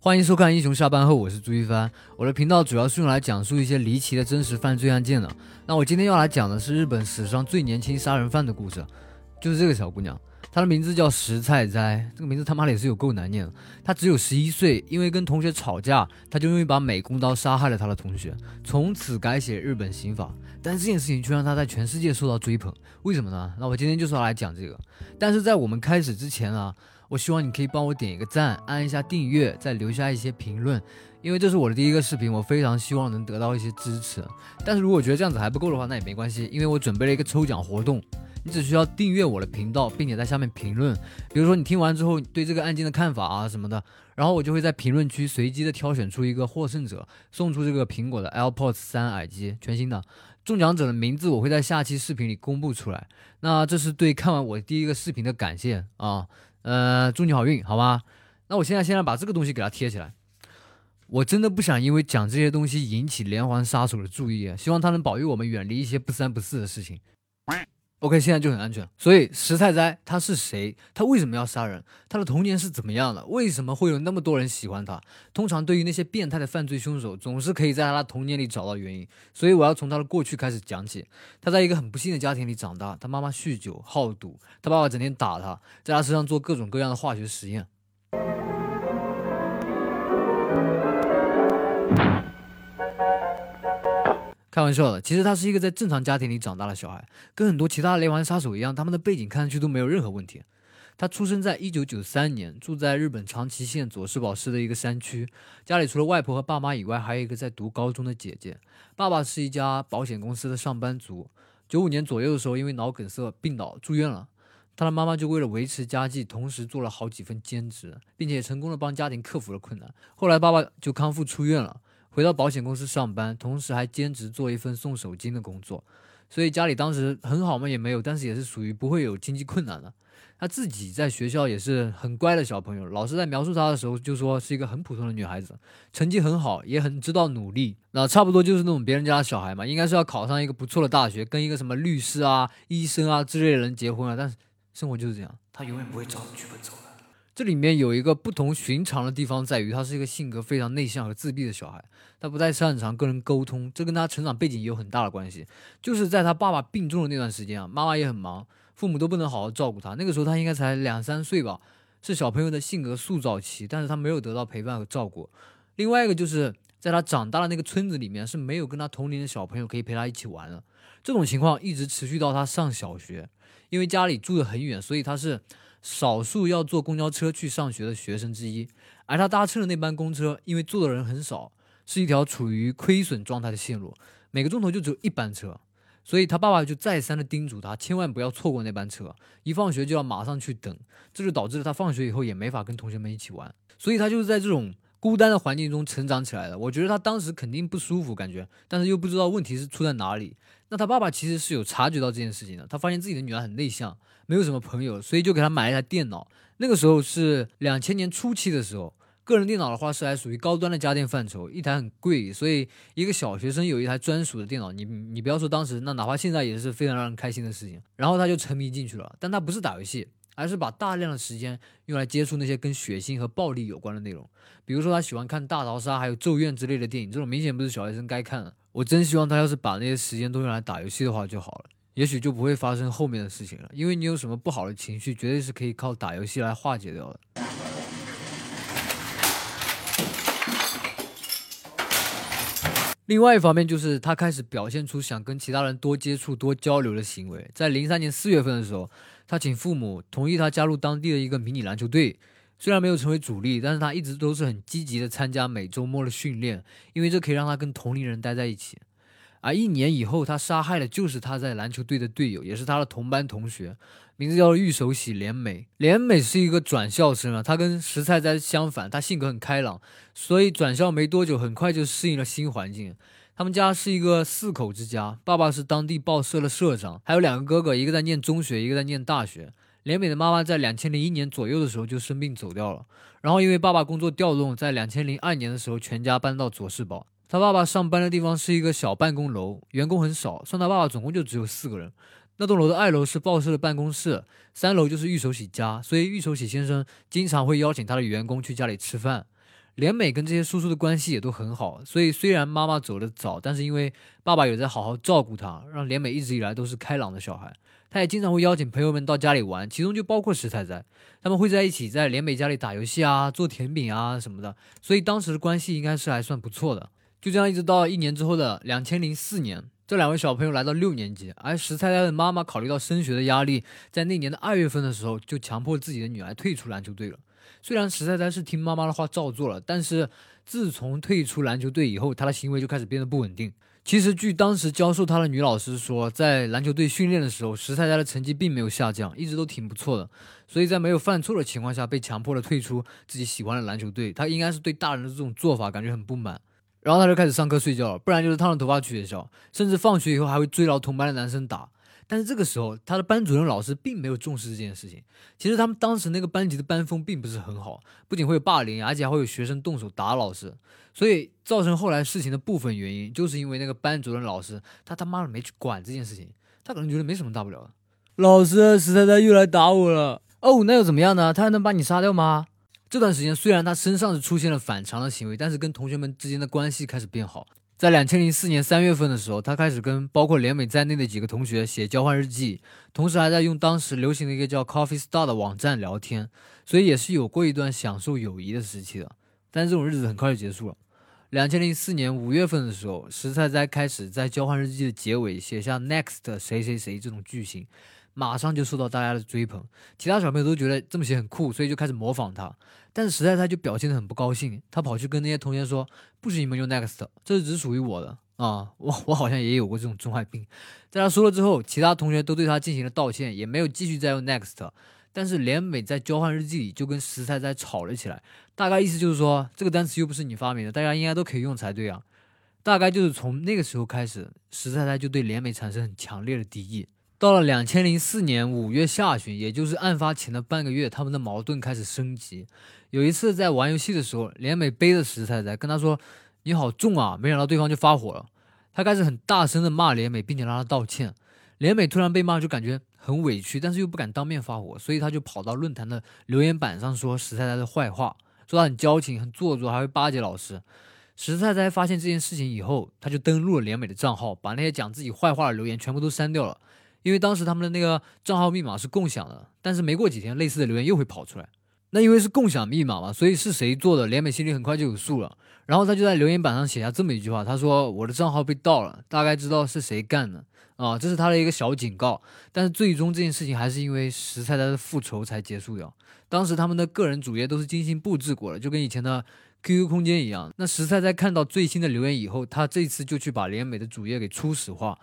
欢迎收看《英雄下班后》，我是朱一帆。我的频道主要是用来讲述一些离奇的真实犯罪案件的。那我今天要来讲的是日本史上最年轻杀人犯的故事，就是这个小姑娘，她的名字叫石菜斋。这个名字他妈的也是有够难念的。她只有十一岁，因为跟同学吵架，她就用一把美工刀杀害了她的同学，从此改写日本刑法。但这件事情却让她在全世界受到追捧，为什么呢？那我今天就是要来讲这个。但是在我们开始之前啊。我希望你可以帮我点一个赞，按一下订阅，再留下一些评论，因为这是我的第一个视频，我非常希望能得到一些支持。但是如果觉得这样子还不够的话，那也没关系，因为我准备了一个抽奖活动，你只需要订阅我的频道，并且在下面评论，比如说你听完之后对这个案件的看法啊什么的，然后我就会在评论区随机的挑选出一个获胜者，送出这个苹果的 AirPods 三耳机，全新的。中奖者的名字我会在下期视频里公布出来。那这是对看完我第一个视频的感谢啊。呃，祝你好运，好吧？那我现在先来把这个东西给它贴起来。我真的不想因为讲这些东西引起连环杀手的注意，希望他能保佑我们远离一些不三不四的事情。OK，现在就很安全。所以石菜斋他是谁？他为什么要杀人？他的童年是怎么样的？为什么会有那么多人喜欢他？通常对于那些变态的犯罪凶手，总是可以在他的童年里找到原因。所以我要从他的过去开始讲起。他在一个很不幸的家庭里长大，他妈妈酗酒好赌，他爸爸整天打他，在他身上做各种各样的化学实验。开玩笑的，其实他是一个在正常家庭里长大的小孩，跟很多其他连环杀手一样，他们的背景看上去都没有任何问题。他出生在一九九三年，住在日本长崎县佐世保市的一个山区，家里除了外婆和爸妈以外，还有一个在读高中的姐姐。爸爸是一家保险公司的上班族，九五年左右的时候因为脑梗塞病倒住院了，他的妈妈就为了维持家计，同时做了好几份兼职，并且成功的帮家庭克服了困难。后来爸爸就康复出院了。回到保险公司上班，同时还兼职做一份送手巾的工作，所以家里当时很好嘛也没有，但是也是属于不会有经济困难的。他自己在学校也是很乖的小朋友，老师在描述他的时候就说是一个很普通的女孩子，成绩很好，也很知道努力。那差不多就是那种别人家的小孩嘛，应该是要考上一个不错的大学，跟一个什么律师啊、医生啊之类的人结婚啊。但是生活就是这样，他永远不会照剧本走。这里面有一个不同寻常的地方，在于他是一个性格非常内向和自闭的小孩，他不太擅长跟人沟通，这跟他成长背景也有很大的关系。就是在他爸爸病重的那段时间啊，妈妈也很忙，父母都不能好好照顾他。那个时候他应该才两三岁吧，是小朋友的性格塑造期，但是他没有得到陪伴和照顾。另外一个就是在他长大的那个村子里面是没有跟他同龄的小朋友可以陪他一起玩的。这种情况一直持续到他上小学，因为家里住得很远，所以他是。少数要坐公交车去上学的学生之一，而他搭乘的那班公车，因为坐的人很少，是一条处于亏损状态的线路，每个钟头就只有一班车，所以他爸爸就再三的叮嘱他，千万不要错过那班车，一放学就要马上去等，这就导致了他放学以后也没法跟同学们一起玩，所以他就是在这种孤单的环境中成长起来的。我觉得他当时肯定不舒服，感觉，但是又不知道问题是出在哪里。那他爸爸其实是有察觉到这件事情的，他发现自己的女儿很内向，没有什么朋友，所以就给他买了一台电脑。那个时候是两千年初期的时候，个人电脑的话是还属于高端的家电范畴，一台很贵，所以一个小学生有一台专属的电脑，你你不要说当时，那哪怕现在也是非常让人开心的事情。然后他就沉迷进去了，但他不是打游戏，而是把大量的时间用来接触那些跟血腥和暴力有关的内容，比如说他喜欢看大逃杀还有咒怨之类的电影，这种明显不是小学生该看的。我真希望他要是把那些时间都用来打游戏的话就好了，也许就不会发生后面的事情了。因为你有什么不好的情绪，绝对是可以靠打游戏来化解掉的。另外一方面就是他开始表现出想跟其他人多接触、多交流的行为。在零三年四月份的时候，他请父母同意他加入当地的一个迷你篮球队。虽然没有成为主力，但是他一直都是很积极的参加每周末的训练，因为这可以让他跟同龄人待在一起。而一年以后，他杀害的就是他在篮球队的队友，也是他的同班同学，名字叫玉手洗莲美。莲美是一个转校生啊，他跟石菜斋相反，他性格很开朗，所以转校没多久，很快就适应了新环境。他们家是一个四口之家，爸爸是当地报社的社长，还有两个哥哥，一个在念中学，一个在念大学。连美的妈妈在两千零一年左右的时候就生病走掉了，然后因为爸爸工作调动，在两千零二年的时候全家搬到佐世保。他爸爸上班的地方是一个小办公楼，员工很少，算他爸爸总共就只有四个人。那栋楼的二楼是报社的办公室，三楼就是玉手洗家，所以玉手洗先生经常会邀请他的员工去家里吃饭。连美跟这些叔叔的关系也都很好，所以虽然妈妈走得早，但是因为爸爸有在好好照顾她，让连美一直以来都是开朗的小孩。他也经常会邀请朋友们到家里玩，其中就包括石菜菜，他们会在一起在连美家里打游戏啊、做甜品啊什么的，所以当时的关系应该是还算不错的。就这样一直到一年之后的两千零四年，这两位小朋友来到六年级，而石菜菜的妈妈考虑到升学的压力，在那年的二月份的时候就强迫自己的女儿退出篮球队了。虽然石菜菜是听妈妈的话照做了，但是自从退出篮球队以后，她的行为就开始变得不稳定。其实，据当时教授她的女老师说，在篮球队训练的时候，石菜菜的成绩并没有下降，一直都挺不错的。所以在没有犯错的情况下，被强迫的退出自己喜欢的篮球队，她应该是对大人的这种做法感觉很不满。然后他就开始上课睡觉了，不然就是烫着头发去学校，甚至放学以后还会追牢同班的男生打。但是这个时候，他的班主任老师并没有重视这件事情。其实他们当时那个班级的班风并不是很好，不仅会有霸凌，而且还会有学生动手打老师。所以造成后来事情的部分原因，就是因为那个班主任老师他他妈的没去管这件事情，他可能觉得没什么大不了的。老师，石太太又来打我了。哦，那又怎么样呢？他还能把你杀掉吗？这段时间虽然他身上是出现了反常的行为，但是跟同学们之间的关系开始变好。在两千零四年三月份的时候，他开始跟包括连美在内的几个同学写交换日记，同时还在用当时流行的一个叫 Coffee Star 的网站聊天，所以也是有过一段享受友谊的时期的。但这种日子很快就结束了。两千零四年五月份的时候，石菜菜开始在交换日记的结尾写下 Next 谁谁谁这种句型，马上就受到大家的追捧，其他小朋友都觉得这么写很酷，所以就开始模仿他。但是实在他就表现得很不高兴，他跑去跟那些同学说：“不许你们用 next，这是只属于我的啊！”我 我好像也有过这种中二病。在他说了之后，其他同学都对他进行了道歉，也没有继续再用 next。但是连美在交换日记里就跟石菜菜吵了起来，大概意思就是说这个单词又不是你发明的，大家应该都可以用才对啊。大概就是从那个时候开始，石菜菜就对连美产生很强烈的敌意。到了两千零四年五月下旬，也就是案发前的半个月，他们的矛盾开始升级。有一次在玩游戏的时候，连美背着石菜菜跟他说：“你好重啊！”没想到对方就发火了，他开始很大声的骂连美，并且让他道歉。连美突然被骂，就感觉很委屈，但是又不敢当面发火，所以他就跑到论坛的留言板上说石菜菜的坏话，说他很矫情、很做作，还会巴结老师。石菜菜发现这件事情以后，他就登录了连美的账号，把那些讲自己坏话的留言全部都删掉了。因为当时他们的那个账号密码是共享的，但是没过几天，类似的留言又会跑出来。那因为是共享密码嘛，所以是谁做的，连美心里很快就有数了。然后他就在留言板上写下这么一句话：“他说我的账号被盗了，大概知道是谁干的啊。”这是他的一个小警告。但是最终这件事情还是因为石菜菜的复仇才结束掉。当时他们的个人主页都是精心布置过的，就跟以前的 QQ 空间一样。那石菜菜看到最新的留言以后，他这次就去把连美的主页给初始化。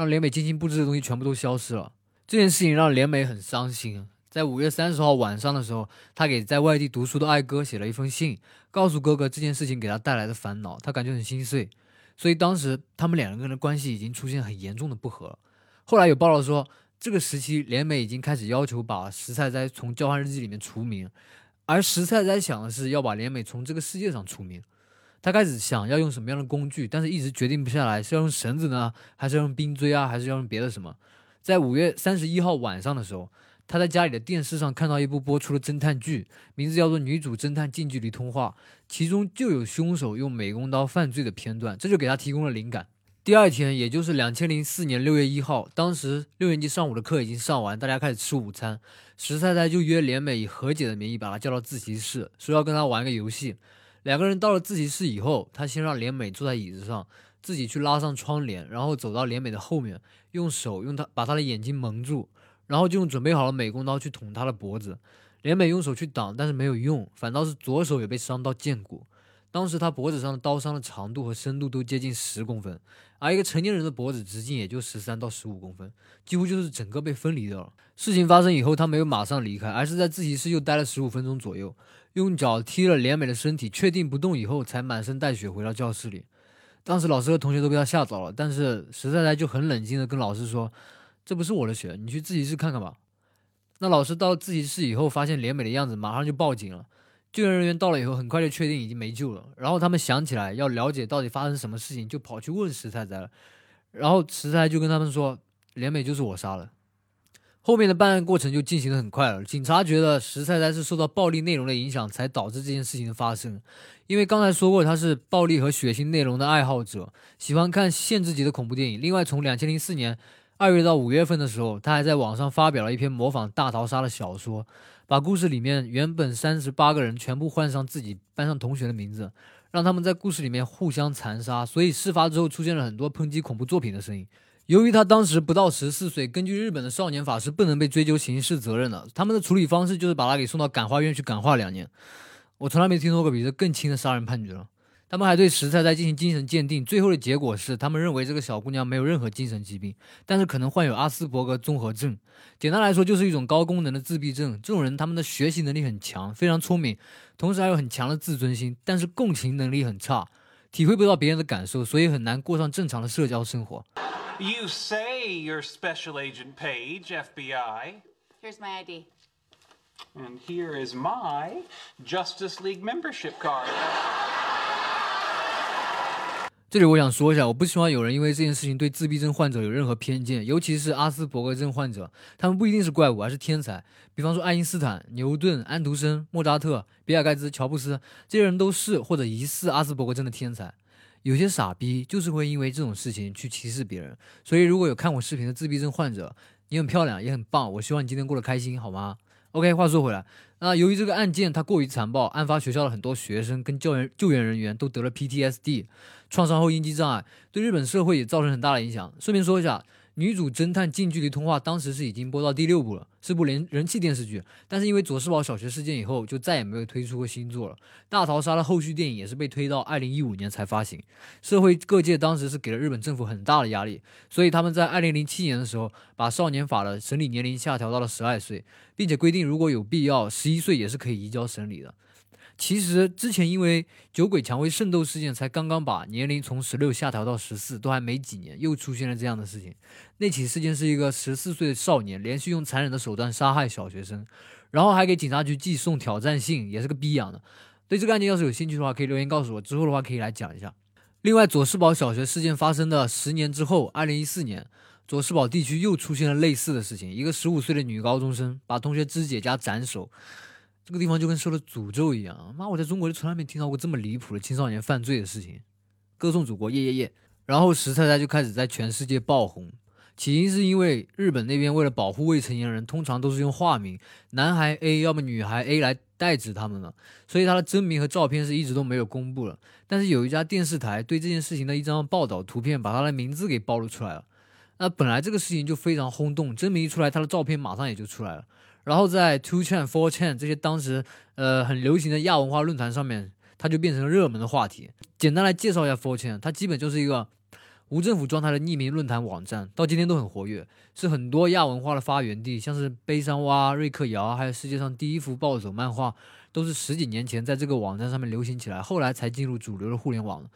让连美精心布置的东西全部都消失了，这件事情让连美很伤心。在五月三十号晚上的时候，她给在外地读书的爱哥写了一封信，告诉哥哥这件事情给他带来的烦恼，他感觉很心碎。所以当时他们两个人的关系已经出现很严重的不和。后来有报道说，这个时期连美已经开始要求把石菜斋从交换日记里面除名，而石菜斋想的是要把连美从这个世界上除名。他开始想要用什么样的工具，但是一直决定不下来，是要用绳子呢，还是要用冰锥啊，还是要用别的什么？在五月三十一号晚上的时候，他在家里的电视上看到一部播出的侦探剧，名字叫做《女主侦探近距离通话》，其中就有凶手用美工刀犯罪的片段，这就给他提供了灵感。第二天，也就是两千零四年六月一号，当时六年级上午的课已经上完，大家开始吃午餐，石太太就约连美以和解的名义把他叫到自习室，说要跟他玩个游戏。两个人到了自习室以后，他先让连美坐在椅子上，自己去拉上窗帘，然后走到连美的后面，用手用他把他的眼睛蒙住，然后就用准备好了美工刀去捅他的脖子。连美用手去挡，但是没有用，反倒是左手也被伤到剑骨。当时他脖子上的刀伤的长度和深度都接近十公分，而一个成年人的脖子直径也就十三到十五公分，几乎就是整个被分离掉了。事情发生以后，他没有马上离开，而是在自习室又待了十五分钟左右。用脚踢了连美的身体，确定不动以后，才满身带血回到教室里。当时老师和同学都被他吓着了，但是石太太就很冷静的跟老师说：“这不是我的血，你去自习室看看吧。”那老师到自习室以后，发现连美的样子，马上就报警了。救援人员到了以后，很快就确定已经没救了。然后他们想起来要了解到底发生什么事情，就跑去问石太太了。然后石太太就跟他们说：“连美就是我杀的。”后面的办案过程就进行的很快了。警察觉得石菜菜是受到暴力内容的影响，才导致这件事情的发生。因为刚才说过，他是暴力和血腥内容的爱好者，喜欢看限制级的恐怖电影。另外，从两千零四年二月到五月份的时候，他还在网上发表了一篇模仿大逃杀的小说，把故事里面原本三十八个人全部换上自己班上同学的名字，让他们在故事里面互相残杀。所以事发之后出现了很多抨击恐怖作品的声音。由于他当时不到十四岁，根据日本的少年法是不能被追究刑事责任的，他们的处理方式就是把他给送到感化院去感化两年。我从来没听说过比这更轻的杀人判决了。他们还对石菜菜进行精神鉴定，最后的结果是，他们认为这个小姑娘没有任何精神疾病，但是可能患有阿斯伯格综合症。简单来说，就是一种高功能的自闭症。这种人，他们的学习能力很强，非常聪明，同时还有很强的自尊心，但是共情能力很差，体会不到别人的感受，所以很难过上正常的社交生活。You say you're Special Agent Page, FBI. Here's my ID. And here is my Justice League membership card. 这里我想说一下，我不希望有人因为这件事情对自闭症患者有任何偏见，尤其是阿斯伯格症患者，他们不一定是怪物，而是天才。比方说爱因斯坦、牛顿、安徒生、莫扎特、比尔盖茨、乔布斯，这些人都是或者疑似阿斯伯格症的天才。有些傻逼就是会因为这种事情去歧视别人。所以如果有看我视频的自闭症患者，你很漂亮，也很棒，我希望你今天过得开心，好吗？OK，话说回来，那由于这个案件它过于残暴，案发学校的很多学生跟救援救援人员都得了 PTSD，创伤后应激障碍，对日本社会也造成很大的影响。顺便说一下。女主侦探近距离通话当时是已经播到第六部了，是部人人气电视剧。但是因为佐世保小学事件以后，就再也没有推出过新作了。大逃杀的后续电影也是被推到二零一五年才发行。社会各界当时是给了日本政府很大的压力，所以他们在二零零七年的时候，把少年法的审理年龄下调到了十二岁，并且规定如果有必要，十一岁也是可以移交审理的。其实之前因为酒鬼蔷薇圣斗事件，才刚刚把年龄从十六下调到十四，都还没几年，又出现了这样的事情。那起事件是一个十四岁的少年连续用残忍的手段杀害小学生，然后还给警察局寄送挑战信，也是个逼养的。对这个案件要是有兴趣的话，可以留言告诉我，之后的话可以来讲一下。另外，佐世保小学事件发生的十年之后，二零一四年，佐世保地区又出现了类似的事情，一个十五岁的女高中生把同学肢解加斩首。这个地方就跟受了诅咒一样，妈！我在中国就从来没听到过这么离谱的青少年犯罪的事情。歌颂祖国，耶耶耶！然后石太太就开始在全世界爆红，起因是因为日本那边为了保护未成年人，通常都是用化名，男孩 A 要么女孩 A 来代指他们了，所以他的真名和照片是一直都没有公布了。但是有一家电视台对这件事情的一张报道图片，把他的名字给暴露出来了。那本来这个事情就非常轰动，真名一出来，他的照片马上也就出来了。然后在 Two Chain、Four Chain 这些当时呃很流行的亚文化论坛上面，它就变成了热门的话题。简单来介绍一下 Four Chain，它基本就是一个无政府状态的匿名论坛网站，到今天都很活跃，是很多亚文化的发源地。像是悲伤蛙、瑞克摇，还有世界上第一幅暴走漫画，都是十几年前在这个网站上面流行起来，后来才进入主流的互联网。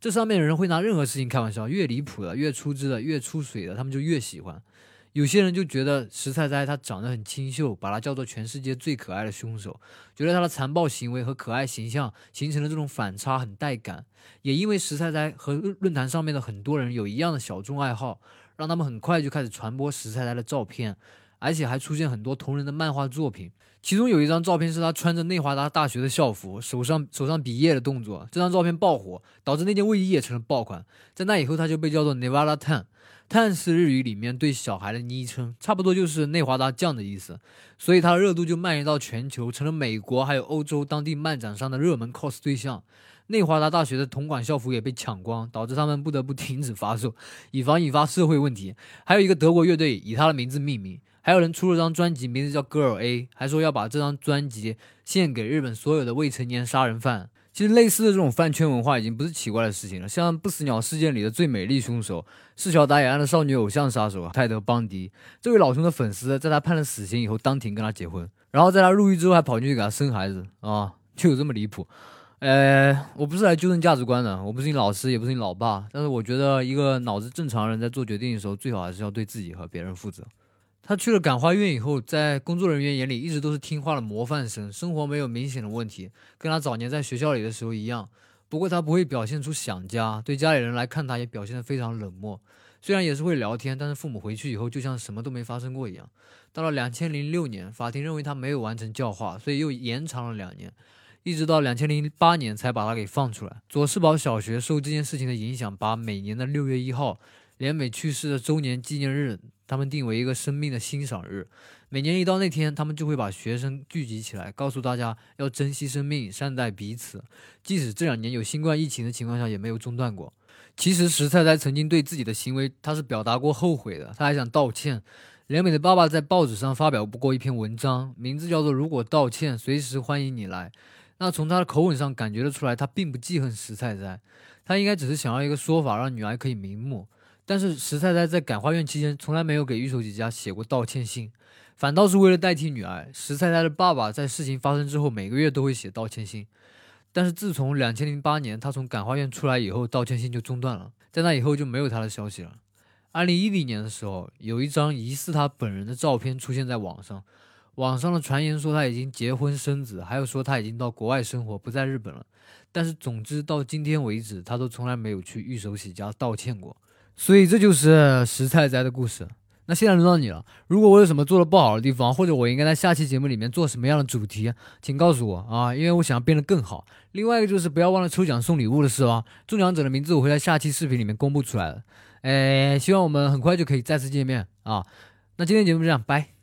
这上面的人会拿任何事情开玩笑，越离谱的、越出汁的、越出水的，他们就越喜欢。有些人就觉得石菜菜她长得很清秀，把她叫做全世界最可爱的凶手，觉得她的残暴行为和可爱形象形成了这种反差，很带感。也因为石菜菜和论坛上面的很多人有一样的小众爱好，让他们很快就开始传播石菜菜的照片，而且还出现很多同人的漫画作品。其中有一张照片是他穿着内华达大学的校服，手上手上比耶的动作，这张照片爆火，导致那件卫衣也成了爆款。在那以后，他就被叫做 Nevada Tan，Tan 是日语里面对小孩的昵称，差不多就是内华达酱的意思，所以它的热度就蔓延到全球，成了美国还有欧洲当地漫展上的热门 cos 对象。内华达大学的同款校服也被抢光，导致他们不得不停止发售，以防引发社会问题。还有一个德国乐队以他的名字命名，还有人出了张专辑，名字叫 Girl A，还说要把这张专辑献给日本所有的未成年杀人犯。其实类似的这种饭圈文化已经不是奇怪的事情了。像不死鸟事件里的最美丽凶手，是小打野案的少女偶像杀手泰德·邦迪，这位老兄的粉丝在他判了死刑以后，当庭跟他结婚，然后在他入狱之后还跑进去给他生孩子啊，就有这么离谱。呃，我不是来纠正价值观的，我不是你老师，也不是你老爸，但是我觉得一个脑子正常人在做决定的时候，最好还是要对自己和别人负责。他去了感化院以后，在工作人员眼里一直都是听话的模范生，生活没有明显的问题，跟他早年在学校里的时候一样。不过他不会表现出想家，对家里人来看他也表现得非常冷漠。虽然也是会聊天，但是父母回去以后就像什么都没发生过一样。到了两千零六年，法庭认为他没有完成教化，所以又延长了两年，一直到两千零八年才把他给放出来。佐世宝小学受这件事情的影响，把每年的六月一号，连美去世的周年纪念日，他们定为一个生命的欣赏日。每年一到那天，他们就会把学生聚集起来，告诉大家要珍惜生命，善待彼此。即使这两年有新冠疫情的情况下，也没有中断过。其实石菜菜曾经对自己的行为，他是表达过后悔的，他还想道歉。连美的爸爸在报纸上发表过一篇文章，名字叫做《如果道歉，随时欢迎你来》。那从他的口吻上感觉得出来，他并不记恨石菜菜，他应该只是想要一个说法，让女儿可以瞑目。但是石菜菜在感化院期间，从来没有给玉守吉家写过道歉信，反倒是为了代替女儿，石菜菜的爸爸在事情发生之后，每个月都会写道歉信。但是自从两千零八年他从感化院出来以后，道歉信就中断了，在那以后就没有他的消息了。二零一零年的时候，有一张疑似他本人的照片出现在网上，网上的传言说他已经结婚生子，还有说他已经到国外生活，不在日本了。但是总之到今天为止，他都从来没有去玉手洗家道歉过。所以这就是石菜斋的故事。那现在轮到你了，如果我有什么做的不好的地方，或者我应该在下期节目里面做什么样的主题，请告诉我啊，因为我想要变得更好。另外一个就是不要忘了抽奖送礼物的事哦，中奖者的名字我会在下期视频里面公布出来的。哎，希望我们很快就可以再次见面啊！那今天节目就这样，拜。